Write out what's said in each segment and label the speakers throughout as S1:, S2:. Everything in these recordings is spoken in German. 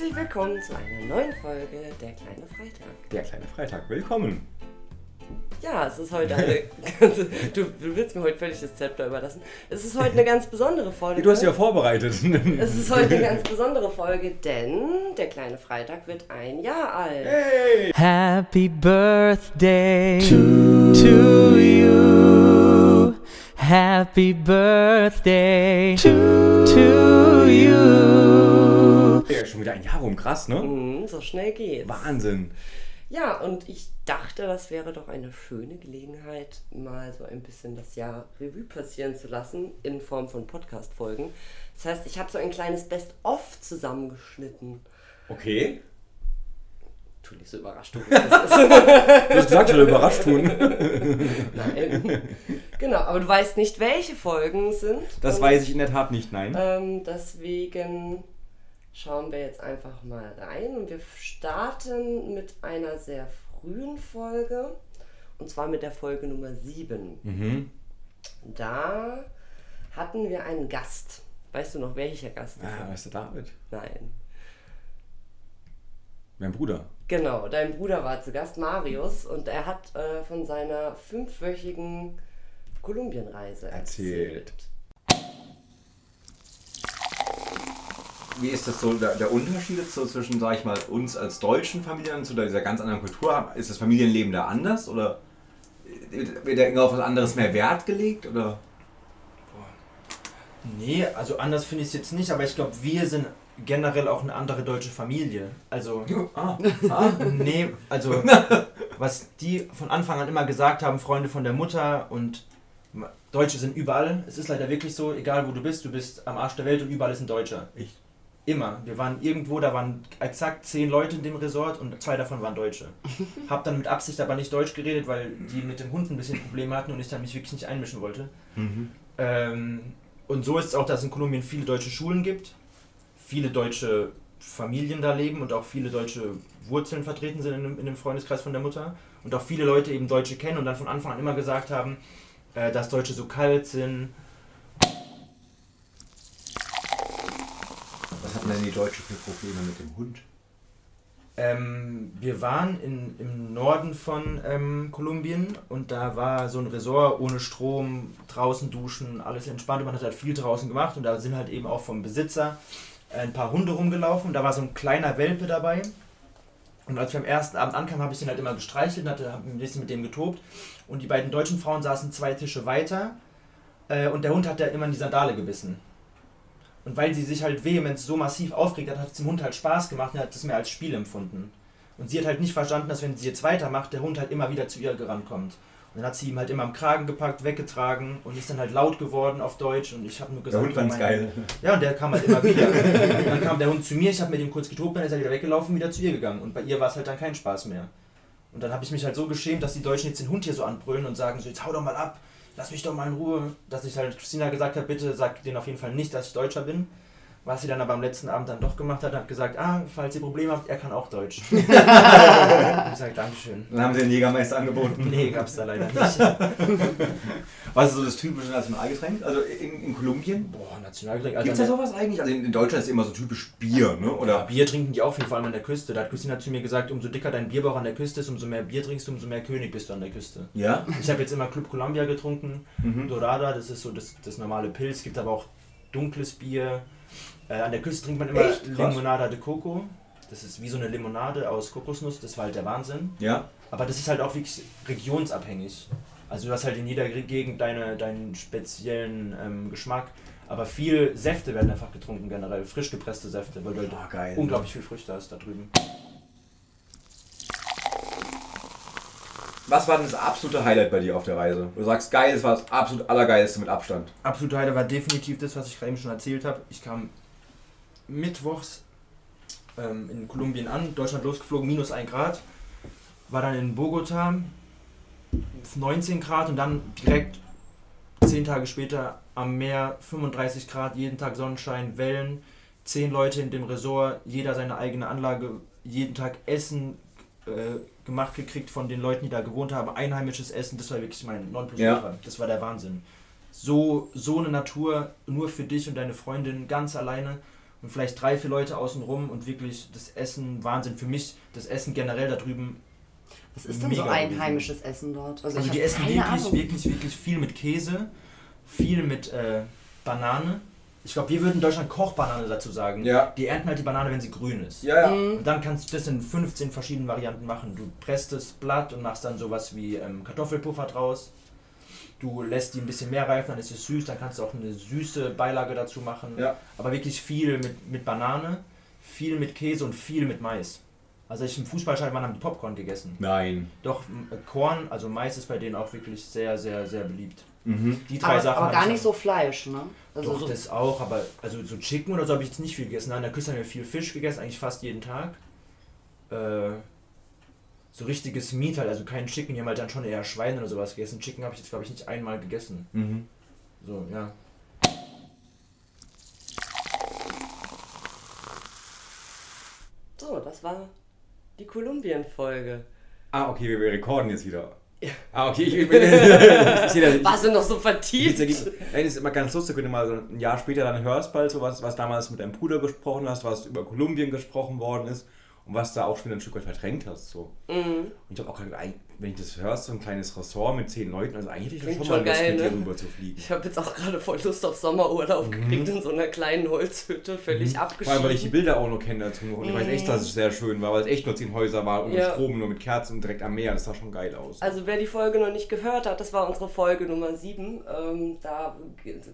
S1: Herzlich willkommen zu einer neuen Folge Der kleine Freitag.
S2: Der kleine Freitag, willkommen.
S1: Ja, es ist heute eine. du, du willst mir heute völlig das Zepter überlassen. Es ist heute eine ganz besondere Folge.
S2: Du hast ja vorbereitet.
S1: Es ist heute eine ganz besondere Folge, denn der kleine Freitag wird ein Jahr alt.
S2: Hey!
S3: Happy birthday to, to you. Happy birthday to, to you.
S2: Wieder ein Jahr rum, krass, ne?
S1: Mhm, so schnell geht's.
S2: Wahnsinn.
S1: Ja, und ich dachte, das wäre doch eine schöne Gelegenheit, mal so ein bisschen das Jahr Revue passieren zu lassen in Form von Podcast-Folgen. Das heißt, ich habe so ein kleines Best-of zusammengeschnitten.
S2: Okay.
S1: Tu nicht so überrascht, ist.
S2: Du hast gesagt, ich will überrascht tun.
S1: Nein. Genau, aber du weißt nicht, welche Folgen es sind.
S2: Das weiß ich in der Tat nicht, nein.
S1: Ähm, deswegen schauen wir jetzt einfach mal rein und wir starten mit einer sehr frühen Folge und zwar mit der Folge Nummer 7.
S2: Mhm.
S1: Da hatten wir einen Gast. Weißt du noch, welcher Gast?
S2: Ah, weißt du, David?
S1: Nein.
S2: Mein Bruder.
S1: Genau, dein Bruder war zu Gast, Marius, und er hat äh, von seiner fünfwöchigen Kolumbienreise erzählt.
S2: Erzählt.
S4: Wie ist das so, der, der Unterschied so zwischen, sag ich mal, uns als deutschen Familien zu dieser ganz anderen Kultur? Ist das Familienleben da anders oder wird da irgendwie auf was anderes mehr Wert gelegt? Oder?
S5: Nee, also anders finde ich es jetzt nicht, aber ich glaube, wir sind generell auch eine andere deutsche Familie. Also,
S4: Ah, ah.
S5: nee, also, was die von Anfang an immer gesagt haben, Freunde von der Mutter und Deutsche sind überall. Es ist leider wirklich so, egal wo du bist, du bist am Arsch der Welt und überall ist ein Deutscher.
S4: Echt?
S5: Immer. Wir waren irgendwo, da waren exakt zehn Leute in dem Resort und zwei davon waren Deutsche. Hab dann mit Absicht aber nicht Deutsch geredet, weil die mit dem Hund ein bisschen Probleme hatten und ich dann mich wirklich nicht einmischen wollte.
S4: Mhm.
S5: Ähm, und so ist es auch, dass es in Kolumbien viele deutsche Schulen gibt, viele deutsche Familien da leben und auch viele deutsche Wurzeln vertreten sind in dem, in dem Freundeskreis von der Mutter. Und auch viele Leute eben Deutsche kennen und dann von Anfang an immer gesagt haben, äh, dass Deutsche so kalt sind.
S4: Hatten denn die Deutschen für Probleme mit dem Hund?
S5: Ähm, wir waren in, im Norden von ähm, Kolumbien und da war so ein Resort ohne Strom, draußen duschen, alles entspannt. Und man hat halt viel draußen gemacht und da sind halt eben auch vom Besitzer äh, ein paar Hunde rumgelaufen. Da war so ein kleiner Welpe dabei. Und als wir am ersten Abend ankamen, habe ich den halt immer gestreichelt und hatte hab ein bisschen mit dem getobt. Und die beiden deutschen Frauen saßen zwei Tische weiter äh, und der Hund hat ja immer in die Sandale gebissen. Und weil sie sich halt vehement so massiv aufgeregt hat, hat es dem Hund halt Spaß gemacht und er hat das mehr als Spiel empfunden. Und sie hat halt nicht verstanden, dass wenn sie jetzt weitermacht, der Hund halt immer wieder zu ihr gerankommt. Und dann hat sie ihm halt immer am Kragen gepackt, weggetragen und ist dann halt laut geworden auf Deutsch und ich habe nur
S4: Der
S5: gesagt...
S4: Hund fand's
S5: mein-
S4: geil.
S5: Ja, und der kam halt immer wieder. und dann kam der Hund zu mir, ich habe mit ihm kurz getobt, dann ist er wieder weggelaufen, wieder zu ihr gegangen. Und bei ihr war es halt dann kein Spaß mehr. Und dann habe ich mich halt so geschämt, dass die Deutschen jetzt den Hund hier so anbrüllen und sagen so, jetzt hau doch mal ab, lass mich doch mal in Ruhe. Dass ich halt Christina gesagt habe, bitte sag denen auf jeden Fall nicht, dass ich Deutscher bin. Was sie dann aber am letzten Abend dann doch gemacht hat, hat gesagt, ah, falls ihr Probleme habt, er kann auch Deutsch. ich sage, Dankeschön.
S4: Dann haben sie den Jägermeister angeboten.
S5: Nee, gab's da leider nicht.
S4: Was ist so das typische Nationalgetränk? Also in, in Kolumbien?
S5: Boah, Nationalgetränk.
S4: Gibt es da sowas eigentlich? Also in, in Deutschland ist immer so typisch Bier, ne?
S5: Ja,
S4: Oder?
S5: Bier trinken die auch viel, vor allem an der Küste. Da hat Christina zu mir gesagt, umso dicker dein Bierbauch an der Küste ist, umso mehr Bier trinkst du, umso mehr König bist du an der Küste.
S4: Ja?
S5: Ich habe jetzt immer Club Columbia getrunken,
S4: Mhm.
S5: Dorada, das ist so das, das normale Pilz, Es gibt aber auch dunkles Bier. Äh, an der Küste trinkt man immer
S4: Echt?
S5: Limonada de Coco. Das ist wie so eine Limonade aus Kokosnuss, das war halt der Wahnsinn.
S4: Ja?
S5: Aber das ist halt auch wirklich regionsabhängig. Also du hast halt in jeder Gegend deine, deinen speziellen ähm, Geschmack. Aber viel Säfte werden einfach getrunken generell, frisch gepresste Säfte, weil du halt
S4: Ah, geil.
S5: unglaublich viel Früchte hast da drüben.
S4: Was war denn das absolute Highlight bei dir auf der Reise? Du sagst, geil, das war das absolut Allergeilste mit Abstand.
S5: Absolute Highlight war definitiv das, was ich gerade eben schon erzählt habe. Ich kam mittwochs ähm, in Kolumbien an, Deutschland losgeflogen, minus 1 Grad. War dann in Bogota, 19 Grad und dann direkt 10 Tage später am Meer, 35 Grad, jeden Tag Sonnenschein, Wellen, 10 Leute in dem Resort, jeder seine eigene Anlage, jeden Tag Essen äh, gemacht gekriegt von den Leuten, die da gewohnt haben, einheimisches Essen, das war wirklich mein Nonplusultra. Das war der Wahnsinn. So, so eine Natur nur für dich und deine Freundin ganz alleine und vielleicht drei, vier Leute außenrum und wirklich das Essen, Wahnsinn. Für mich, das Essen generell da drüben
S6: Was ist denn so
S5: gewesen.
S6: einheimisches Essen dort?
S5: Also
S6: ich
S5: die essen wirklich,
S6: Ahnung.
S5: wirklich, wirklich viel mit Käse, viel mit äh, Banane. Ich glaube, wir würden in Deutschland Kochbanane dazu sagen.
S4: Ja.
S5: Die ernten halt die Banane, wenn sie grün ist.
S4: Ja, ja.
S6: Mhm.
S5: Und dann kannst du das in 15 verschiedenen Varianten machen. Du presst das Blatt und machst dann sowas wie ähm, Kartoffelpuffer draus. Du lässt die ein bisschen mehr reifen, dann ist es süß, dann kannst du auch eine süße Beilage dazu machen.
S4: Ja.
S5: Aber wirklich viel mit, mit Banane, viel mit Käse und viel mit Mais. Also als ich im Fußballstadion war, haben die Popcorn gegessen.
S2: Nein.
S5: Doch, äh, Korn, also Mais ist bei denen auch wirklich sehr, sehr, sehr beliebt.
S2: Mhm.
S5: Die drei
S6: aber,
S5: Sachen.
S6: aber gar
S5: ich
S6: nicht so Fleisch, ne? Also
S5: Doch,
S6: so,
S5: das auch, aber also so Chicken oder so habe ich jetzt nicht viel gegessen. Nein, an der Küste haben wir viel Fisch gegessen, eigentlich fast jeden Tag. Äh, so richtiges Meat halt, also kein Chicken, die haben halt dann schon eher Schwein oder sowas gegessen. Chicken habe ich jetzt, glaube ich, nicht einmal gegessen.
S2: Mhm.
S5: So, ja.
S1: So, das war die Kolumbien-Folge.
S2: Ah, okay, wir, wir rekorden jetzt wieder. Ah, okay, ich, ich, das.
S1: Warst du noch so vertieft?
S2: Nein, das ist immer ganz lustig, wenn du mal so ein Jahr später dann hörst, bald so was, was damals mit deinem Bruder gesprochen hast, was über Kolumbien gesprochen worden ist und was da auch schon wieder ein Stück weit verdrängt hast. So.
S1: Mhm.
S2: Und ich habe auch gerade, gedacht, wenn ich das hörst, so ein kleines Ressort mit zehn Leuten, also eigentlich hätte ich schon mal Lust,
S1: geil,
S2: mit
S1: ne?
S2: dir rüber zu fliegen.
S1: Ich habe jetzt auch gerade voll Lust auf Sommerurlaub gekriegt in so einer kleinen Holzhütte, völlig
S2: Mhm. Vor
S1: abgeschieden.
S2: allem, weil ich die Bilder auch noch kenne dazu. Und ich weiß echt, dass es sehr schön war, weil es echt nur zehn Häuser war, ohne
S1: Ja.
S2: Strom, nur mit Kerzen und direkt am Meer. Das sah schon geil aus.
S1: Also wer die Folge noch nicht gehört hat, das war unsere Folge Nummer 7. Ähm, da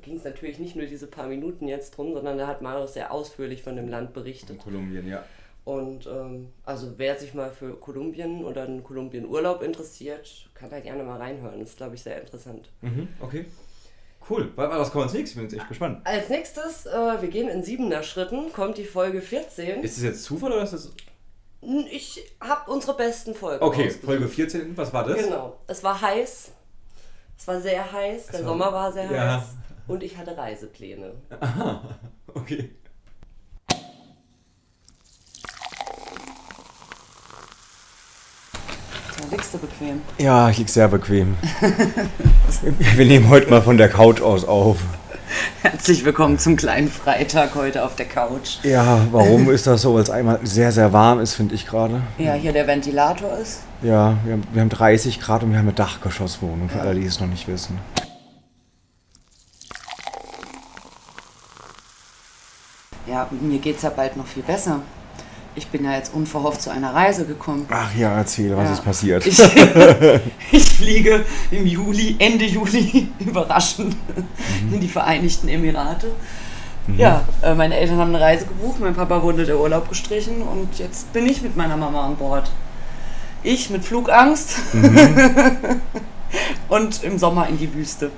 S1: ging es natürlich nicht nur diese paar Minuten jetzt drum, sondern da hat Marius sehr ausführlich von dem Land
S2: in
S1: berichtet.
S2: Kolumbien, ja.
S1: Und ähm, also wer sich mal für Kolumbien oder einen Kolumbien-Urlaub interessiert, kann da gerne mal reinhören. Das ist, glaube ich, sehr interessant.
S2: Mhm, okay. Cool. Was, kommt als nächstes? Ich bin jetzt echt gespannt.
S1: Als nächstes, äh, wir gehen in siebener Schritten, kommt die Folge 14.
S2: Ist das jetzt Zufall oder ist das.
S1: Ich habe unsere besten Folgen.
S2: Okay. Folge 14, was war das?
S1: Genau. Es war heiß. Es war sehr heiß. Der
S2: war-
S1: Sommer war sehr
S2: ja.
S1: heiß. Und ich hatte Reisepläne.
S2: Okay.
S6: So liegst du bequem.
S4: Ja, ich lieg sehr bequem. Wir nehmen heute mal von der Couch aus auf.
S6: Herzlich willkommen zum kleinen Freitag heute auf der Couch.
S4: Ja, warum ist das so? Weil es einmal sehr, sehr warm ist, finde ich gerade.
S6: Ja, hier der Ventilator ist.
S4: Ja, wir haben, wir haben 30 Grad und wir haben eine Dachgeschosswohnung, für alle, die es noch nicht wissen.
S6: Ja, mir geht's ja bald noch viel besser. Ich bin ja jetzt unverhofft zu einer Reise gekommen.
S4: Ach ja, erzähl, was
S6: Ja.
S4: ist passiert?
S6: Ich, ich fliege im Juli, Ende Juli, überraschend, in die Vereinigten Emirate. Ja, äh, meine Eltern haben eine Reise gebucht, mein Papa wurde der Urlaub gestrichen und jetzt bin ich mit meiner Mama an Bord. Ich mit Flugangst und im Sommer in die Wüste.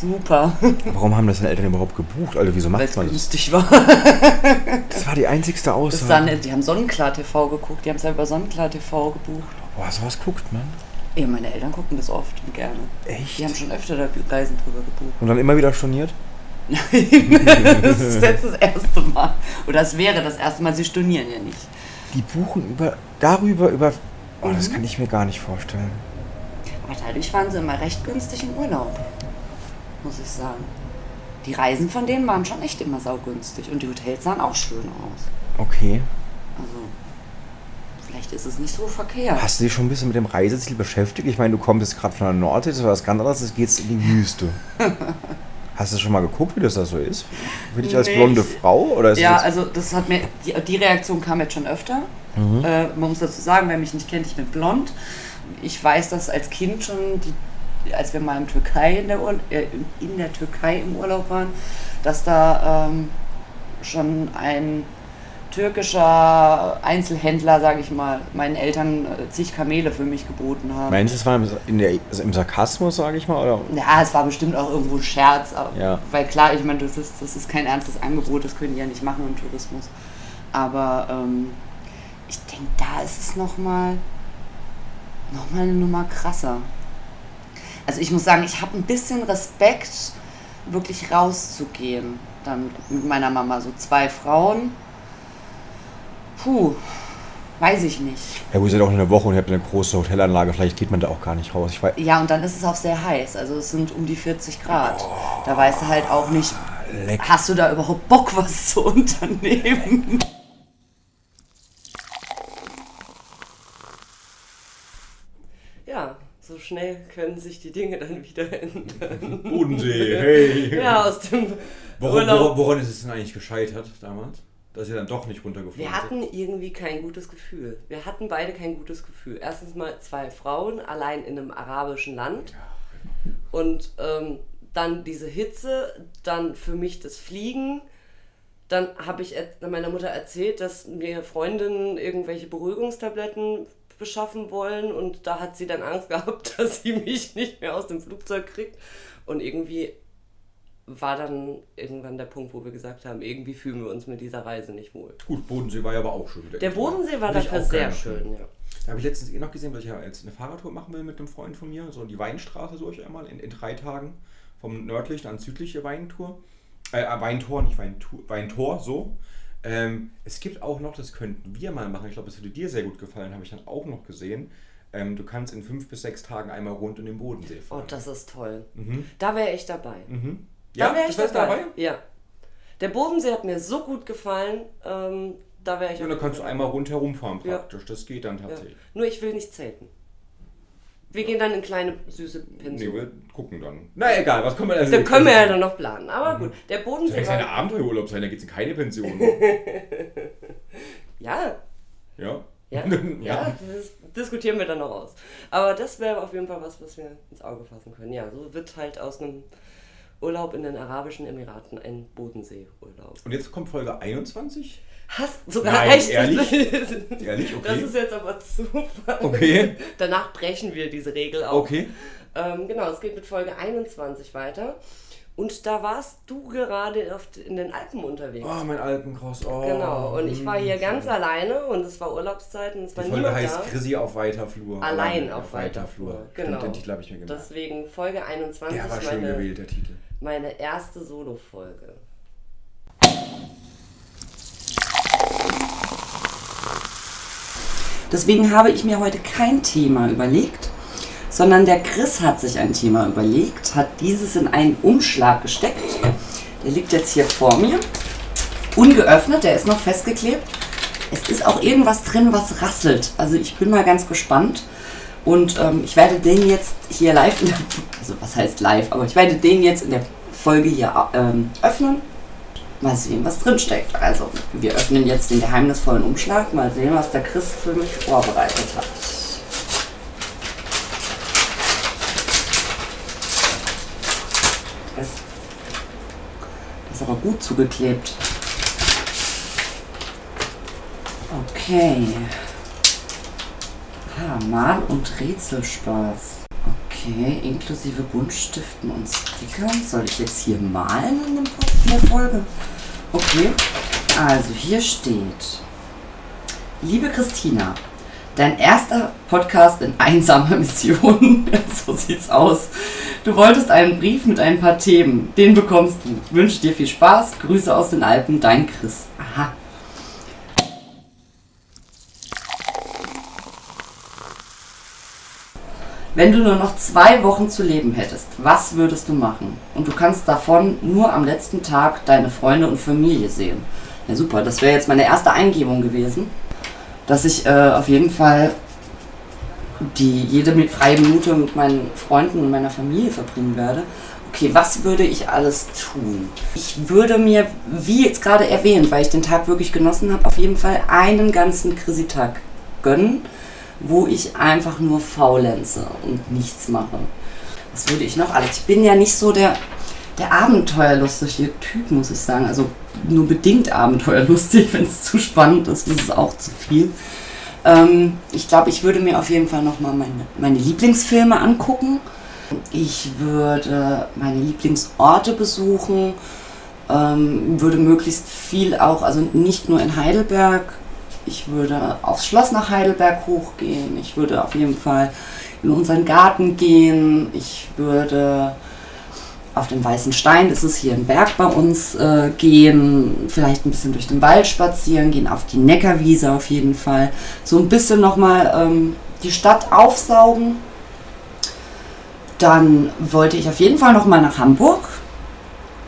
S6: Super,
S4: Warum haben das deine Eltern überhaupt gebucht? Also wieso
S6: weil
S4: macht
S6: es
S4: man das?
S6: günstig war.
S4: Das war die einzigste Aussage.
S6: dann, die haben Sonnenklar TV geguckt, die haben es ja über Sonnenklar TV gebucht.
S4: Boah, sowas guckt man.
S6: Ja, meine Eltern gucken das oft und gerne.
S4: Echt?
S6: Die haben schon öfter da Reisen drüber gebucht.
S4: Und dann immer wieder storniert?
S6: das ist jetzt das erste Mal. Oder es wäre das erste Mal, sie stornieren ja nicht.
S4: Die buchen über, darüber, über... Oh,
S6: Mhm.
S4: das kann ich mir gar nicht vorstellen.
S6: Aber dadurch waren sie immer recht günstig im Urlaub. Muss ich sagen. Die Reisen von denen waren schon echt immer saugünstig. Und die Hotels sahen auch schön aus.
S4: Okay.
S6: Also, vielleicht ist es nicht so verkehrt.
S4: Hast du dich schon ein bisschen mit dem Reiseziel beschäftigt? Ich meine, du kommst jetzt gerade von der Nordsee, das war was ganz anderes, jetzt geht's in die Wüste. Hast du schon mal geguckt, wie das da so ist? Für dich als blonde Frau? Oder
S6: Ja, also das hat mir, die, die Reaktion kam jetzt schon öfter. Äh, man muss dazu sagen, wer mich nicht kennt, ich bin blond. Ich weiß das als Kind schon, die, als wir mal in, Türkei in, der Ur äh, in der Türkei im Urlaub waren, dass da ähm, schon ein türkischer Einzelhändler, sage ich mal, meinen Eltern äh, zig Kamele für mich geboten haben.
S4: Meinst du, es war im, der, also im Sarkasmus, sage ich mal? Oder?
S6: Ja, es war bestimmt auch irgendwo ein Scherz,
S4: Ja.
S6: weil klar, ich meine, das ist, das ist kein ernstes Angebot, das können die ja nicht machen im Tourismus. Aber ähm, ich denke, da ist es nochmal noch mal eine Nummer krasser. Also ich muss sagen, ich habe ein bisschen Respekt, wirklich rauszugehen. Dann mit meiner Mama, so zwei Frauen. Puh, weiß ich nicht.
S4: Ja, gut, ihr seid auch eine Woche und ihr habt eine große Hotelanlage, vielleicht geht man da auch gar nicht raus. Ich weiß,
S6: Ja, und dann ist es auch sehr heiß. Also es sind um die 40 Grad. Da weißt du halt auch nicht,
S2: leck.
S6: Hast du da überhaupt Bock, was zu unternehmen?
S1: Ja, so schnell können sich die Dinge dann wieder ändern.
S2: Bodensee, hey.
S1: Ja, aus dem
S2: Woran,
S1: Urlaub.
S2: woran, woran ist es denn eigentlich gescheitert damals? Dass ihr dann doch nicht runtergeflogen
S1: Wir hatten irgendwie kein gutes Gefühl. Wir hatten beide kein gutes Gefühl. Erstens mal zwei Frauen allein in einem arabischen Land. Und ähm, dann diese Hitze, dann für mich das Fliegen. Dann habe ich meiner Mutter erzählt, dass mir Freundinnen irgendwelche Beruhigungstabletten beschaffen wollen und da hat sie dann Angst gehabt, dass sie mich nicht mehr aus dem Flugzeug kriegt. Und irgendwie war dann irgendwann der Punkt, wo wir gesagt haben, irgendwie fühlen wir uns mit dieser Reise nicht wohl.
S2: Gut, Bodensee war ja aber auch schön.
S1: Der
S2: ich.
S1: Bodensee war
S2: ich
S1: dafür sehr schön, ja.
S2: Da habe ich letztens eh noch gesehen, weil ich ja jetzt eine Fahrradtour machen will mit einem Freund von mir. So die Weinstraße durch einmal in, in drei Tagen. Vom nördlichen ans südliche Weintour. Äh, äh, Weintor, nicht Weintour, Weintor, so. Ähm, es gibt auch noch, das könnten wir mal machen. Ich glaube, das würde dir sehr gut gefallen, habe ich dann auch noch gesehen. Ähm, du kannst in fünf bis sechs Tagen einmal rund um den Bodensee
S1: Oh,
S2: fahren.
S1: das ist toll.
S2: Mhm.
S1: Da wäre ich dabei.
S2: Mhm.
S1: Da
S2: Ja,
S1: wäre
S2: das
S1: ich
S2: wärst
S1: dabei. Ja. Der Bodensee hat mir so gut gefallen, ähm, da wäre ich
S2: Ja, dann kannst du einmal rundherum fahren
S1: Ja.
S2: praktisch. Das geht dann tatsächlich.
S1: Ja. Nur ich will nicht zelten. Wir gehen dann in kleine, süße
S2: Nee,
S1: Pension.
S2: wir gucken dann. Na egal, was können wir also
S1: da können wir ja dann noch planen. Aber gut, der
S2: Soll
S1: Bodensee
S2: ja keine
S1: war...
S2: Abenteuerurlaub sein, da geht es in keine Pension.
S1: Ja,
S2: ja?
S1: ja, ja, das diskutieren wir dann noch aus. Aber das wäre auf jeden Fall was, was wir ins Auge fassen können. Ja, so wird halt aus einem Urlaub in den Arabischen Emiraten ein Bodenseeurlaub.
S2: Und jetzt kommt Folge 21?
S1: Hast sogar
S2: Nein,
S1: recht.
S2: ehrlich?
S1: Das
S2: Ehrlich? Okay.
S1: Das ist jetzt aber Zufall.
S2: Okay.
S1: Danach brechen wir diese Regel auch.
S2: Okay.
S1: Ähm, genau, es geht mit Folge 21 weiter. Und da warst du gerade auf, in den Alpen unterwegs.
S2: Oh, mein Alpencross. Oh.
S1: Genau, und ich war hier
S2: hm,
S1: ganz
S2: schön.
S1: alleine und es war Urlaubszeit und es war
S2: Die Folge heißt
S1: da.
S2: Chrissy auf weiter Flur.
S1: Allein auf weiter Flur.
S2: Stimmt,
S1: Genau.
S2: den Titel habe ich mir gemerkt.
S1: Deswegen Folge 21
S2: Der war schön
S1: meine,
S2: gewählt, der Titel.
S1: Meine erste Solo-Folge.
S6: Deswegen habe ich mir heute kein Thema überlegt, sondern der Chris hat sich ein Thema überlegt, hat dieses in einen Umschlag gesteckt. Der liegt jetzt hier vor mir. Ungeöffnet, der ist noch festgeklebt. Es ist auch irgendwas drin, was rasselt. Also ich bin mal ganz gespannt. Und ähm, ich werde den jetzt hier live, der, also was heißt live, aber ich werde den jetzt in der Folge hier ähm, öffnen. Mal sehen, was drin steckt. Also, wir öffnen jetzt den geheimnisvollen Umschlag. Mal sehen, was der Chris für mich vorbereitet hat. Das das ist aber gut zugeklebt. Okay. Ah, Mal- und Rätselspaß. Okay, inklusive Buntstiften und Stickern. Soll ich jetzt hier malen in, dem in der Folge? Okay, also hier steht. Liebe Christina, dein erster Podcast in einsamer Mission. so sieht's aus. Du wolltest einen Brief mit ein paar Themen. Den bekommst du. Wünsche dir viel Spaß. Grüße aus den Alpen, dein Chris. Aha. Wenn du nur noch zwei Wochen zu leben hättest, was würdest du machen? Und du kannst davon nur am letzten Tag deine Freunde und Familie sehen. Ja super, das wäre jetzt meine erste Eingebung gewesen, dass ich äh, auf jeden Fall die jede mit freie Minute mit meinen Freunden und meiner Familie verbringen werde. Okay, was würde ich alles tun? Ich würde mir, wie jetzt gerade erwähnt, weil ich den Tag wirklich genossen habe, auf jeden Fall einen ganzen Chrissy-Tag gönnen, wo ich einfach nur faulenze und nichts mache. Was würde ich noch alles? Ich bin ja nicht so der, der abenteuerlustige Typ, muss ich sagen. Also nur bedingt abenteuerlustig. Wenn es zu spannend ist, ist es auch zu viel. Ähm, ich glaube, ich würde mir auf jeden Fall nochmal meine, meine Lieblingsfilme angucken. Ich würde meine Lieblingsorte besuchen. Ähm, würde möglichst viel auch, also nicht nur in Heidelberg. Ich würde aufs Schloss nach Heidelberg hochgehen. Ich würde auf jeden Fall in unseren Garten gehen. Ich würde auf den Weißen Stein, das ist hier ein Berg bei uns, äh, gehen, vielleicht ein bisschen durch den Wald spazieren, gehen auf die Neckarwiese auf jeden Fall. So ein bisschen nochmal ähm, die Stadt aufsaugen. Dann wollte ich auf jeden Fall nochmal nach Hamburg.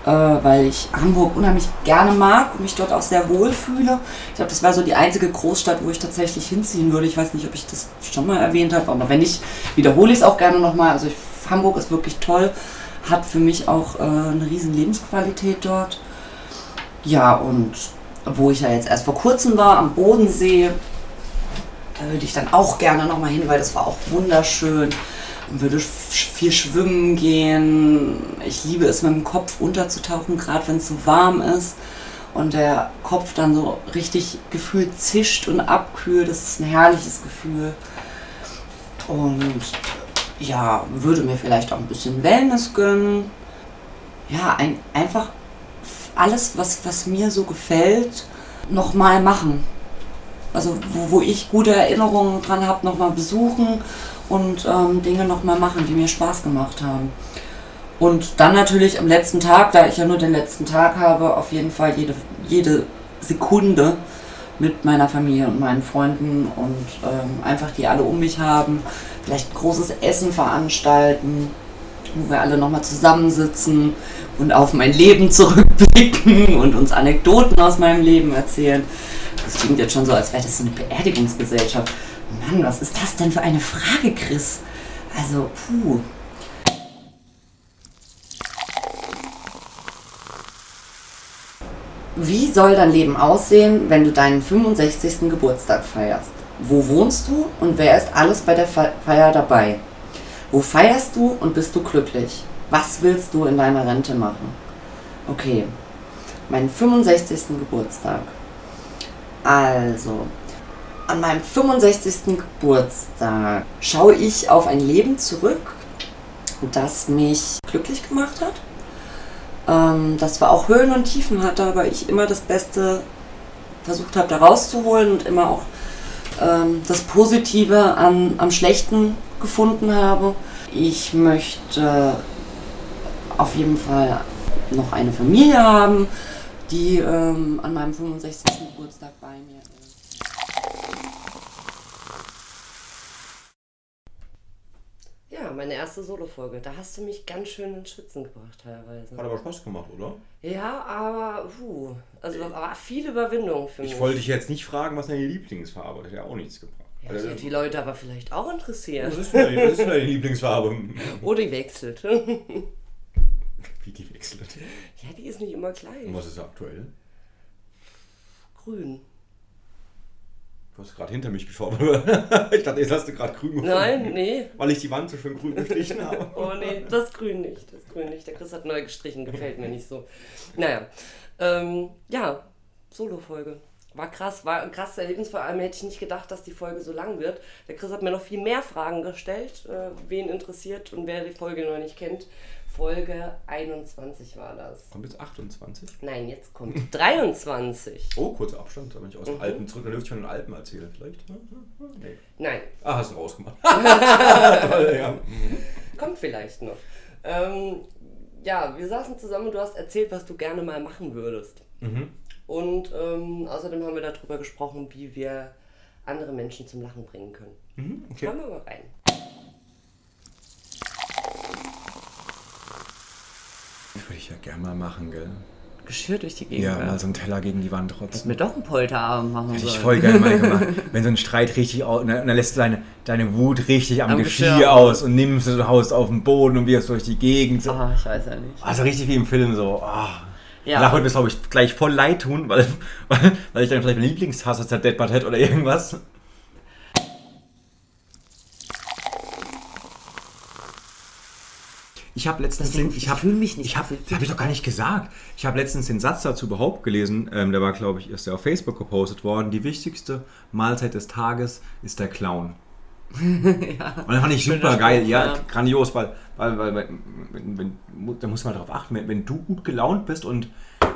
S6: Äh, weil ich Hamburg unheimlich gerne mag und mich dort auch sehr wohl fühle. Ich glaube, das war so die einzige Großstadt, wo ich tatsächlich hinziehen würde. Ich weiß nicht, ob ich das schon mal erwähnt habe, aber wenn nicht, wiederhole ich es auch gerne nochmal. Also ich, Hamburg ist wirklich toll, hat für mich auch äh, eine riesen Lebensqualität dort. Ja, und wo ich ja jetzt erst vor kurzem war, am Bodensee, da würde ich dann auch gerne nochmal hin, weil das war auch wunderschön. Würde viel schwimmen gehen. Ich liebe es, mit dem Kopf unterzutauchen, gerade wenn es so warm ist. Und der Kopf dann so richtig gefühlt zischt und abkühlt. Das ist ein herrliches Gefühl. Und ja, würde mir vielleicht auch ein bisschen Wellness gönnen. Ja, ein, einfach alles, was, was mir so gefällt, nochmal machen. Also wo, wo ich gute Erinnerungen dran habe, nochmal besuchen und ähm, Dinge nochmal machen, die mir Spaß gemacht haben. Und dann natürlich am letzten Tag, da ich ja nur den letzten Tag habe, auf jeden Fall jede, jede Sekunde mit meiner Familie und meinen Freunden und ähm, einfach die alle um mich haben. Vielleicht ein großes Essen veranstalten, wo wir alle nochmal zusammensitzen und auf mein Leben zurückblicken und uns Anekdoten aus meinem Leben erzählen. Das klingt jetzt schon so, als wäre das eine Beerdigungsgesellschaft. Mann, was ist das denn für eine Frage, Chris? Also, puh. Wie soll dein Leben aussehen, wenn du deinen 65. Geburtstag feierst? Wo wohnst du und wer ist alles bei der Feier dabei? Wo feierst du und bist du glücklich? Was willst du in deiner Rente machen? Okay, mein 65. Geburtstag. Also, an meinem 65. Geburtstag schaue ich auf ein Leben zurück, das mich glücklich gemacht hat. Ähm, das zwar auch Höhen und Tiefen hatte, aber ich immer das Beste versucht habe, da rauszuholen und immer auch ähm, das Positive an, am Schlechten gefunden habe. Ich möchte auf jeden Fall noch eine Familie haben, die ähm, an meinem 65. Geburtstag bei mir ist.
S1: Ja, meine erste Solo-Folge. Da hast du mich ganz schön ins Schwitzen gebracht teilweise.
S2: Hat aber Spaß gemacht, oder?
S1: Ja, aber puh, also das war viel Überwindung für mich.
S2: Ich wollte dich jetzt nicht fragen, was deine Lieblingsfarbe ist. Das hat ja auch nichts gebracht.
S1: ja, das hat die Leute aber vielleicht auch interessiert.
S2: Was ist deine, ist Lieblingsfarbe?
S1: Oh, die wechselt.
S2: Wie die wechselt.
S1: Ja, die ist nicht immer gleich.
S2: Und was ist aktuell?
S1: Grün.
S2: Du hast gerade hinter mich geschaut. ich dachte, jetzt hast du gerade grün gefunden.
S1: Nein, nee.
S2: Weil ich die Wand so schön grün gestrichen habe.
S1: Oh nee, das Grün nicht. Das Grün nicht. Der Chris hat neu gestrichen, gefällt mir nicht so. Naja. Ähm, ja, Solo-Folge. War krass, war ein krasses Erlebnis. Vor allem hätte ich nicht gedacht, dass die Folge so lang wird. Der Chris hat mir noch viel mehr Fragen gestellt, äh, wen interessiert und wer die Folge noch nicht kennt. Folge 21 war das.
S2: Kommt jetzt 28?
S1: Nein, jetzt kommt 23.
S2: Oh, kurzer Abstand, da bin ich aus den
S1: Mhm.
S2: Alpen zurück. Dann dürfte ich von den Alpen erzählen, vielleicht. Nee.
S1: Nein,
S2: Ah, hast du rausgemacht. Toll, ja.
S1: kommt vielleicht noch. Ähm, ja, wir saßen zusammen und du hast erzählt, was du gerne mal machen würdest.
S2: Mhm.
S1: Und ähm, außerdem haben wir darüber gesprochen, wie wir andere Menschen zum Lachen bringen können.
S2: Mhm, okay.
S1: Hören wir mal rein.
S4: Würde ich ja gerne mal machen, gell?
S6: Geschirr durch die Gegend.
S4: Ja, mal so einen Teller gegen die Wand
S6: Hätten
S4: rotzen.
S6: wir doch einen Polterabend machen
S4: Hätte ich voll gerne mal gemacht. Wenn so ein Streit richtig aus, und dann lässt du deine, deine Wut richtig am,
S6: Am
S4: Geschirr,
S6: Geschirr
S4: aus und nimmst und haust auf den Boden und wirfst durch die Gegend. So.
S6: Ah, ich weiß ja nicht.
S4: Also richtig wie im Film so. ah.
S6: Ja.
S4: Danach würde mir glaube ich, gleich voll leid tun, weil, weil, weil ich dann vielleicht meine Lieblingstasse zerdeppert hätte oder irgendwas. Ich habe letztens
S6: Deswegen,
S4: den, ich
S6: ich
S4: hab,
S6: fühl mich nicht
S4: Ich habe hab ich doch gar nicht gesagt. Ich habe letztens den Satz dazu überhaupt gelesen. Ähm, der war, glaube ich, ist der auf Facebook gepostet worden. Die wichtigste Mahlzeit des Tages ist der Clown. Und dann fand ich super geil,
S6: Spruch,
S4: ja,
S6: ja.
S4: grandios, weil, weil, weil, weil wenn, wenn, da muss man darauf achten, wenn, wenn du gut gelaunt bist und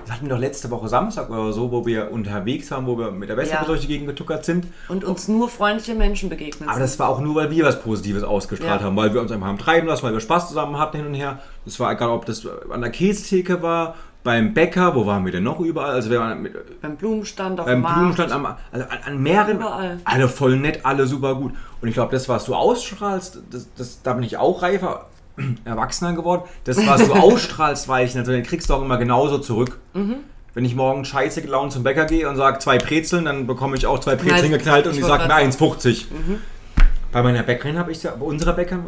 S4: das hatten wir doch letzte Woche Samstag oder so, wo wir unterwegs waren, wo wir mit der Wespe
S6: Ja.
S4: durch die Gegend getuckert sind.
S6: Und uns nur freundliche Menschen begegnet
S4: Aber das war auch nur, weil wir was Positives ausgestrahlt
S6: Ja.
S4: haben, weil wir uns einfach haben treiben lassen, weil wir Spaß zusammen hatten hin und her. Das war egal, ob das an der Käsetheke war, beim Bäcker, wo waren wir denn noch überall? Also wir waren mit,
S6: Beim Blumenstand auf dem
S4: beim
S6: Markt.
S4: Blumenstand, am, also an, an mehreren,
S6: Überall.
S4: alle voll nett, alle super gut. Und ich glaube, das, was du ausstrahlst, das, das, da bin ich auch reifer.
S2: Erwachsener geworden. Das, was du ausstrahlst, Weichen, also den kriegst du auch immer genauso zurück.
S1: Mhm.
S2: Wenn ich morgen scheiße gelaunt zum Bäcker gehe und sage zwei Brezeln, dann bekomme ich auch zwei Brezeln
S1: Nein,
S2: geknallt und
S1: ich
S2: ich
S1: wollte
S2: sage mir
S1: grad Mhm.
S2: 1,50. Bei meiner Bäckerin habe ich ja, bei unserer Bäckerin,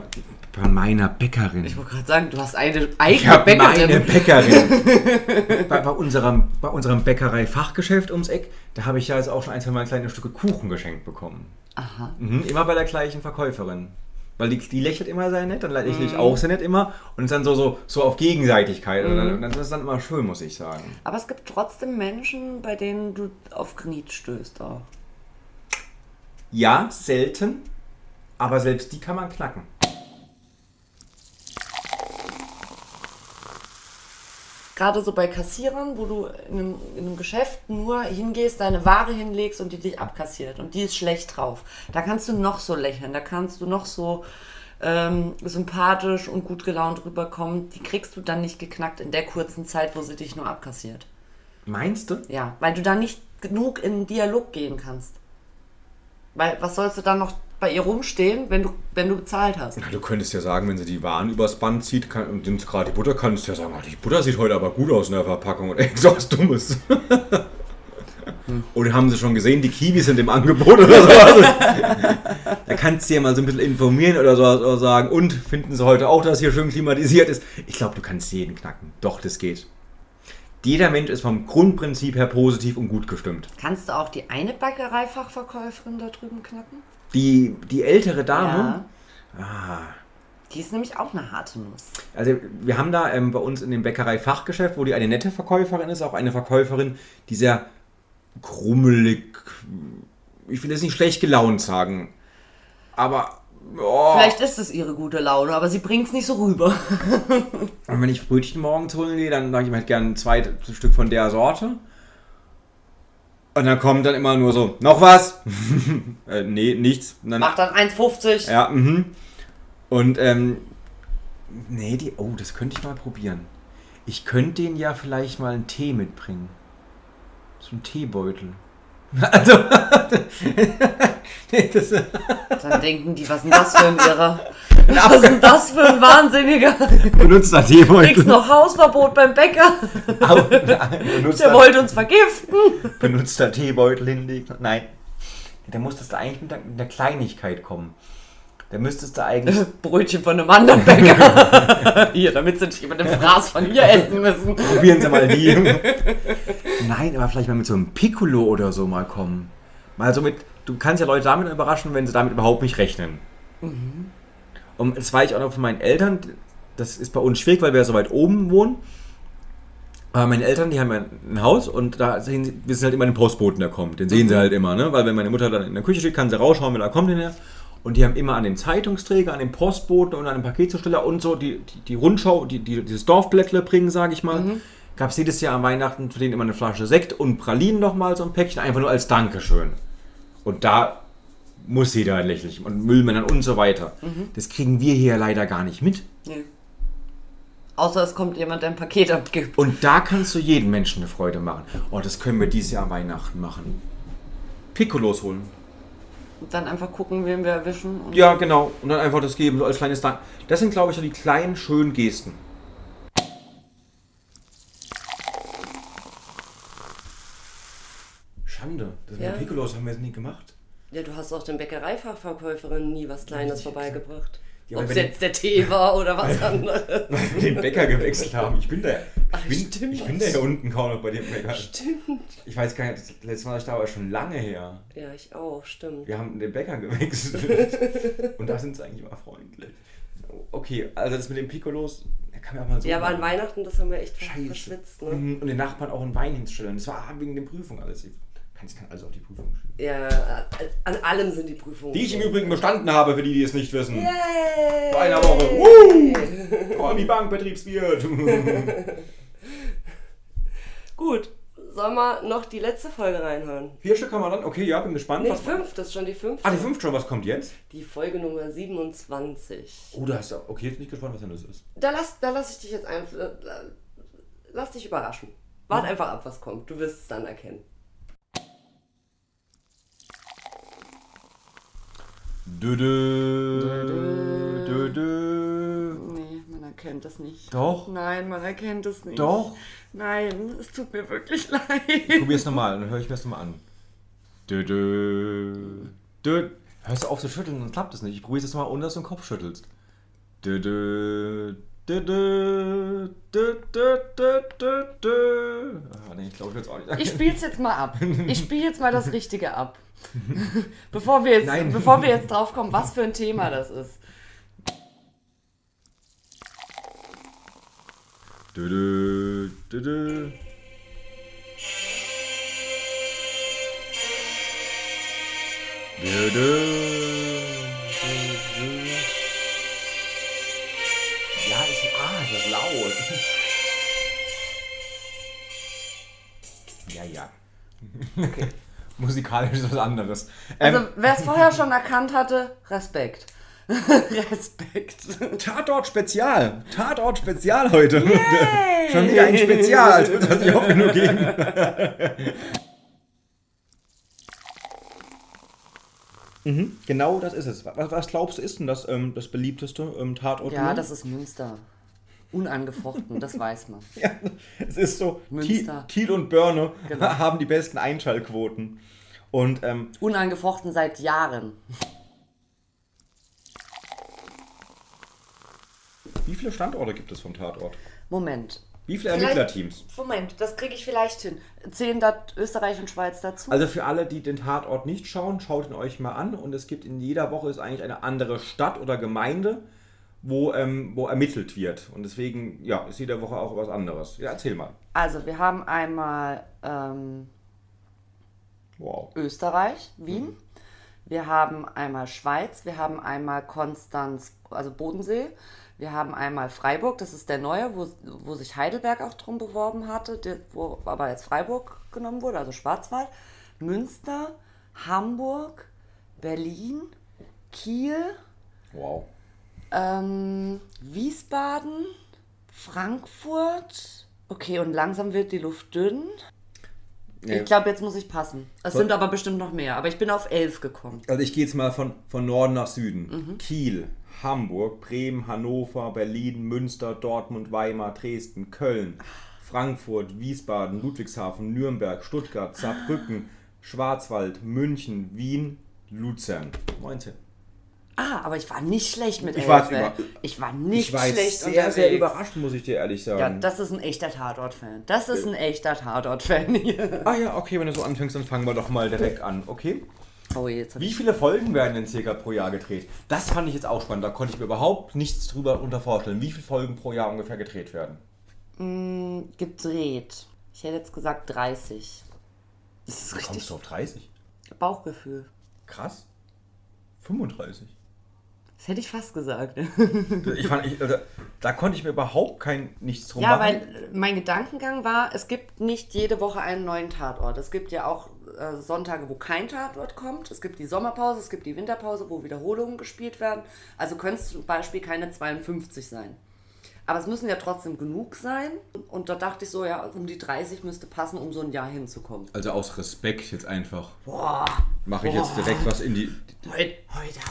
S2: bei meiner Bäckerin.
S1: Ich wollte gerade sagen, du hast eine
S2: Ich
S1: eigene
S2: meine
S1: Bäckerin.
S2: Bäckerin. bei, bei, unserem, bei unserem Bäckerei-Fachgeschäft ums Eck, da habe ich ja jetzt auch schon ein, zwei Mal kleine Stücke Kuchen geschenkt bekommen.
S1: Aha.
S2: Mhm, immer bei der gleichen Verkäuferin. Weil die, die lächelt immer sehr nett, dann lächle
S1: Mhm.
S2: ich auch sehr nett immer. Und es ist dann so, so, so auf Gegenseitigkeit. Und dann, das ist dann immer schön, muss ich sagen.
S1: Aber es gibt trotzdem Menschen, bei denen du auf Granit stößt auch.
S2: Ja, selten. Aber selbst die kann man knacken.
S1: Gerade so bei Kassierern, wo du in einem, in einem Geschäft nur hingehst, deine Ware hinlegst und die dich abkassiert und die ist schlecht drauf. Da kannst du noch so lächeln, da kannst du noch so ähm, sympathisch und gut gelaunt rüberkommen. Die kriegst du dann nicht geknackt in der kurzen Zeit, wo sie dich nur abkassiert.
S2: Meinst du?
S1: Ja, weil du da nicht genug in den Dialog gehen kannst. Weil was sollst du dann noch bei ihr rumstehen, wenn du, wenn du bezahlt hast?
S2: Na, du könntest ja sagen, wenn sie die Waren übers Band zieht kann, und nimmst gerade die Butter, kannst du ja sagen, ah, die Butter sieht heute aber gut aus in der Verpackung und irgend so was Dummes. Oder haben sie schon gesehen, die Kiwis sind im Angebot oder sowas? da kannst du ja mal so ein bisschen informieren oder so oder sagen, und finden sie heute auch, dass hier schön klimatisiert ist? Ich glaube, du kannst jeden knacken. Doch, das geht. Jeder Mensch ist vom Grundprinzip her positiv und gut gestimmt.
S1: Kannst du auch die eine Bäckereifachverkäuferin da drüben knacken?
S2: Die, die ältere Dame,
S1: Ja. Die ist nämlich auch eine harte Nuss.
S2: Also wir haben da ähm, bei uns in dem Bäckerei-Fachgeschäft, wo die eine nette Verkäuferin ist, auch eine Verkäuferin, die sehr krummelig, ich will jetzt nicht schlecht gelaunt sagen, aber oh,
S1: Vielleicht ist es ihre gute Laune, aber sie bringt es nicht so rüber.
S2: und wenn ich Brötchen morgens holen gehe, dann sage ich mir halt gerne zwei Stück von der Sorte. Und dann kommt dann immer nur so, noch was? äh, nee, nichts. Und dann,
S1: Macht dann 1,50.
S2: Ja, mhm. Und, ähm, nee, die, oh, das könnte ich mal probieren. Ich könnte denen ja vielleicht mal einen Tee mitbringen. So einen Teebeutel. Also, nee, das,
S1: Dann denken die, was ist denn das für ein Irrer? Was ist denn das für ein Wahnsinniger?
S2: benutzt da
S1: Kriegst
S2: Teebeutel.
S1: noch Hausverbot beim Bäcker.
S2: Au, nein, benutzt
S1: Der wollte uns vergiften.
S2: benutzt da Teebeutel hinlegt. Nein. Da musstest du eigentlich mit der, mit der Kleinigkeit kommen. Da müsstest du eigentlich
S1: Brötchen von einem anderen Bäcker. Hier, damit sie nicht immer den Fraß von hier essen müssen.
S2: Probieren Sie mal die. Nein, aber vielleicht mal mit so einem Piccolo oder so mal kommen. Mal so mit, du kannst ja Leute damit überraschen, wenn sie damit überhaupt nicht rechnen. Und das weiß ich auch noch von meinen Eltern. Das ist bei uns schwierig, weil wir ja so weit oben wohnen. Aber meine Eltern, die haben ja ein Haus und da sehen sie, wissen halt immer den Postboten, der kommt. Den sehen sie halt immer, ne? Weil wenn meine Mutter dann in der Küche steht, kann sie rausschauen, wenn er kommt hinterher. Und die haben immer an den Zeitungsträger, an den Postboten und an den Paketzusteller und so die, die, die Rundschau, die, die, dieses Dorfblättle bringen, sage ich mal. Gab es jedes Jahr an Weihnachten für den immer eine Flasche Sekt und Pralinen nochmal, so ein Päckchen, einfach nur als Dankeschön. Und da muss jeder lächeln und Müllmännern und so weiter. Das kriegen wir hier leider gar nicht mit.
S1: Nee. Außer es kommt jemand, der ein Paket abgibt.
S2: Und da kannst du jedem Menschen eine Freude machen. Oh, das können wir dieses Jahr an Weihnachten machen. Piccolos holen.
S1: Und dann einfach gucken, wen wir erwischen. Und
S2: Ja, genau. Und dann einfach das geben, so als kleines Dank. Das sind, glaube ich, so die kleinen, schönen Gesten. Schande. Das
S1: Ja.
S2: mit Piccolos haben wir jetzt nie gemacht.
S1: Ja, du hast auch den Bäckereifachverkäuferin nie was Kleines vorbeigebracht.
S2: Ja,
S1: Ob es jetzt der Tee war oder was anderes.
S2: Weil wir den Bäcker gewechselt haben. Ich bin da.
S1: Ach,
S2: Ich bin, ich bin da hier unten kaum noch bei dem Bäcker.
S1: Stimmt.
S2: Ich weiß gar nicht, das letzte Mal, ich da war, schon lange her.
S1: Ja, ich auch, stimmt.
S2: Wir haben den Bäcker gewechselt. Und da sind sie eigentlich immer freundlich. Okay, also das mit den Piccolos, da kann man auch mal so.
S1: Ja, aber an
S2: machen.
S1: Weihnachten, das haben wir echt
S2: Scheiße.
S1: verschwitzt, ne?
S2: Mhm, Und den Nachbarn auch einen Wein hinzustellen. Das war wegen der Prüfung alles. Ich kann, also auf die Prüfung schieben.
S1: Ja, an allem sind die Prüfungen.
S2: Die ich im Übrigen bestanden habe, für die, die es nicht wissen.
S1: Yay!
S2: Vor einer Woche. Woo! Oh, die Bank Betriebswirt.
S1: Gut, sollen wir noch die letzte Folge reinhören?
S2: Vier Stück haben wir dann. Okay, ja, bin gespannt.
S1: Nee,
S2: was-
S1: fünf, das ist schon die fünfte.
S2: Ah, die fünf schon. Was kommt jetzt?
S1: Die Folge Nummer 27.
S2: Oh, da hast du. Okay, jetzt bin ich gespannt, was denn das ist.
S1: Da lass, da lass ich dich jetzt einfach. äh, Lass dich überraschen. Wart einfach ab, was kommt. Du wirst es dann erkennen.
S2: Dö, dö, dö, dö.
S1: Nee.
S6: erkennt das nicht.
S2: Doch.
S6: Nein, man erkennt es nicht.
S2: Doch.
S6: Nein, es tut mir wirklich leid.
S2: Ich probier's nochmal, dann höre ich mir das nochmal an. Dö, dö, dö. Hörst du auf zu schütteln, dann klappt es nicht. Ich probier's jetzt mal, ohne dass du den Kopf schüttelst. Dö, dö, dö, dö, dö, dö, dö, dö. Ah, nee, ich glaube, ich will's auch nicht.
S6: Ich spiel's jetzt mal ab. Ich spiele jetzt mal das Richtige ab. Bevor wir, jetzt,
S2: Nein.
S6: bevor wir jetzt drauf kommen, was für ein Thema das ist.
S2: Dö, dö, dö. Dö, dö, dö, das laut. Ja, ja. Okay. Musikalisch ist was anderes. Ähm,
S6: Also, wer es vorher schon erkannt hatte, Respekt. Respekt.
S2: Tatort Spezial. Tatort Spezial heute. Schon wieder ein Spezial, als würde das nicht oft genug geben. mhm, genau das ist es. Was, was glaubst du, ist denn das, ähm, das beliebteste ähm, Tatort?
S6: Ja, das ist Münster. Unangefochten, das weiß man.
S2: Ja, es ist so,
S6: Münster.
S2: Thiel und Börne
S6: Genau.
S2: haben die besten Einschaltquoten. Und ähm,
S6: Unangefochten seit Jahren.
S2: wie viele Standorte gibt es vom Tatort?
S6: Moment.
S2: Wie viele Ermittlerteams?
S6: Moment, das kriege ich vielleicht hin. Da Österreich und Schweiz dazu?
S2: Also für alle, die den Tatort nicht schauen, schaut ihn euch mal an. Und es gibt in jeder Woche ist eigentlich eine andere Stadt oder Gemeinde, wo, ähm, wo ermittelt wird. Und deswegen, ja, ist jede Woche auch was anderes. Ja, erzähl mal.
S6: Also, wir haben einmal ähm,
S2: Wow.
S6: Österreich, Wien. Wir haben einmal Schweiz, wir haben einmal Konstanz, also Bodensee. Wir haben einmal Freiburg, das ist der neue, wo, wo sich Heidelberg auch drum beworben hatte, der, wo aber jetzt Freiburg genommen wurde, also Schwarzwald. Münster, Hamburg, Berlin, Kiel,
S2: Wow.
S6: Ähm, Wiesbaden, Frankfurt. Okay, und langsam wird die Luft dünn.
S2: Ja.
S6: Ich glaube, jetzt muss ich passen. Es
S2: Voll-
S6: sind aber bestimmt noch mehr. Aber ich bin auf elf gekommen.
S2: Also ich gehe jetzt mal von, von Norden nach Süden.
S6: Mhm.
S2: Kiel, Hamburg, Bremen, Hannover, Berlin, Münster, Dortmund, Weimar, Dresden, Köln, Frankfurt, Wiesbaden, Ludwigshafen, Nürnberg, Stuttgart, Saarbrücken, Schwarzwald, München, Wien, Luzern. 19.
S6: Ah, aber ich war nicht schlecht mit
S2: Ich
S6: elf.
S2: über-
S6: ich war nicht
S2: Ich war
S6: schlecht
S2: sehr,
S6: unterwegs.
S2: sehr überrascht, muss ich dir ehrlich sagen.
S6: Ja, das ist ein echter Tatort-Fan. Das ist ein echter Tatort-Fan hier.
S2: ah ja, okay, wenn du so anfängst, dann fangen wir doch mal direkt an, okay?
S6: Oh, jetzt
S2: Wie viele Folgen werden denn circa pro Jahr gedreht? Das fand ich jetzt auch spannend, da konnte ich mir überhaupt nichts drüber unter vorstellen. Wie viele Folgen pro Jahr ungefähr gedreht werden?
S6: Mm, gedreht. Ich hätte jetzt gesagt 30. Das ist
S2: Wie kommst
S6: richtig
S2: du auf 30?
S6: Bauchgefühl.
S2: Krass. 35.
S6: Das hätte ich fast gesagt.
S2: Ich fand, ich, also, da konnte ich mir überhaupt kein nichts drum
S6: Ja,
S2: machen.
S6: weil äh, mein Gedankengang war, es gibt nicht jede Woche einen neuen Tatort. Es gibt ja auch äh, Sonntage, wo kein Tatort kommt. Es gibt die Sommerpause, es gibt die Winterpause, wo Wiederholungen gespielt werden. Also können es zum Beispiel keine 52 sein. Aber es müssen ja trotzdem genug sein. Und da dachte ich so, ja, um die 30 müsste passen, um so ein Jahr hinzukommen.
S2: Also aus Respekt jetzt einfach
S6: Boah,
S2: mache ich jetzt direkt was in die,
S6: heute,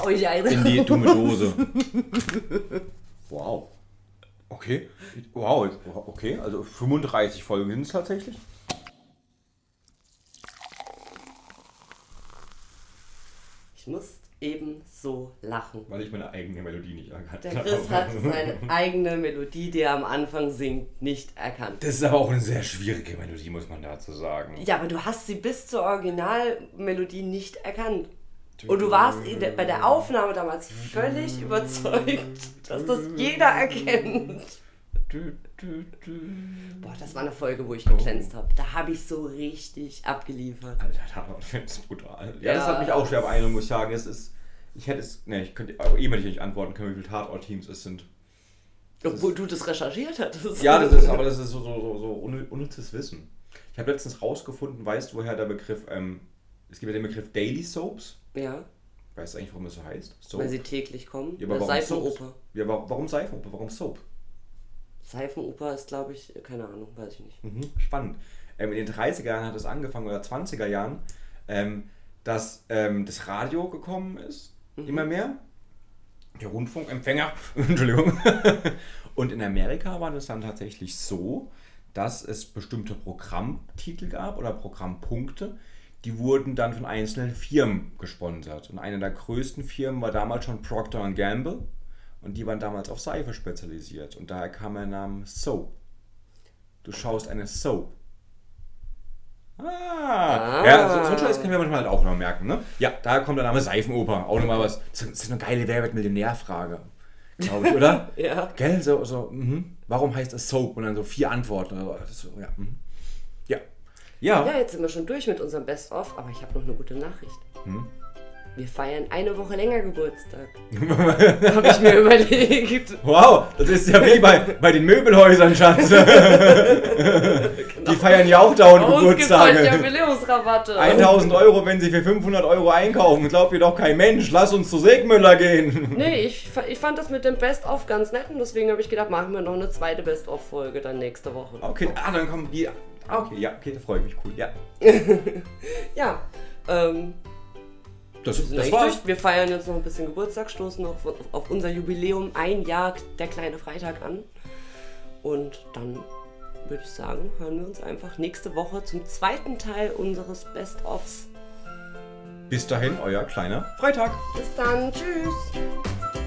S6: heute eine.
S2: in die dumme Dose. Wow. Okay. Wow, okay. Also 35 Folgen sind es tatsächlich.
S1: Ich muss eben so lachen.
S2: Weil ich meine eigene Melodie nicht erkannt
S1: Der Chris hat seine eigene Melodie, die er am Anfang singt, nicht erkannt.
S2: Das ist aber auch eine sehr schwierige Melodie, muss man dazu sagen.
S1: Ja, aber du hast sie bis zur Originalmelodie nicht erkannt. Und du warst der, bei der Aufnahme damals völlig überzeugt, dass das jeder erkennt. Boah, das war eine Folge, wo ich geglänzt habe. Da habe ich so richtig abgeliefert.
S2: Alter, das ist brutal. Ja, das
S1: Ja,
S2: hat mich auch
S1: das
S2: schwer beeindruckt, muss ich sagen. Es ist, ich hätte es, ne, ich könnte auch e-mail nicht antworten können, wie viele Tatort-Teams es sind.
S1: Obwohl du das recherchiert hattest.
S2: Ja, das ist, aber das ist so, so, so, so unnü- unnützes Wissen. Ich habe letztens rausgefunden, weißt du, woher der Begriff, ähm, es gibt ja den Begriff Daily Soaps.
S1: Ja,
S2: Weißt du eigentlich, warum das so heißt? Soap.
S1: weil sie täglich kommen.
S2: ja, aber warum
S1: Seifenoper.
S2: Soaps? Ja, aber warum Seifenoper? Warum Soap?
S1: Seifenoper ist, glaube ich, keine Ahnung, weiß ich nicht.
S2: Mhm, spannend. Ähm, in den 30er Jahren hat es angefangen, oder 20er Jahren, ähm, dass ähm, das Radio gekommen ist, immer mehr. Der Rundfunkempfänger, Entschuldigung. Und in Amerika war das dann tatsächlich so, dass es bestimmte Programmtitel gab oder Programmpunkte, die wurden dann von einzelnen Firmen gesponsert. Und eine der größten Firmen war damals schon Procter Gamble und die waren damals auf Seife spezialisiert. Und daher kam der Name Soap. Du schaust eine Soap. Ah, ja, so, so ein Scheiß können wir manchmal halt auch noch merken, ne? Ja, daher kommt der Name Seifenoper. Auch nochmal was. Das ist eine geile Wer wird Millionär-Frage. Glaube ich, oder?
S1: Ja.
S2: Gell? So, so, mhm. Warum heißt es Soap? Und dann so vier Antworten. Das so, ja, mhm. ja. Ja.
S1: Ja, jetzt sind wir schon durch mit unserem Best-of, aber ich habe noch eine gute Nachricht.
S2: Hm?
S1: Wir feiern eine Woche länger Geburtstag. habe ich mir überlegt.
S2: Wow, das ist ja wie bei, bei den Möbelhäusern, Schatz. Die feiern ja auch dauernd
S1: Bei
S2: Geburtstage.
S1: Jubiläumsrabatte.
S2: 1000 Euro, wenn sie für 500 Euro einkaufen. Glaubt ihr doch kein Mensch. Lass uns zu Segmüller gehen.
S1: Nee, ich, ich fand das mit dem Best-of ganz nett und deswegen habe ich gedacht, machen wir noch eine zweite Best-of-Folge dann nächste Woche.
S2: Okay, ah, dann kommen die. Ah, okay, ja, okay, da freue ich mich. Cool, ja.
S1: Ja, ähm,
S2: Das, das
S1: eigentlich
S2: war's.
S1: durch. Wir feiern jetzt noch ein bisschen Geburtstag, stoßen noch auf, auf unser Jubiläum ein Jahr der kleine Freitag an. Und dann würde ich sagen, hören wir uns einfach nächste Woche zum zweiten Teil unseres Best-ofs.
S2: Bis dahin, euer kleiner Freitag.
S1: Bis dann, tschüss!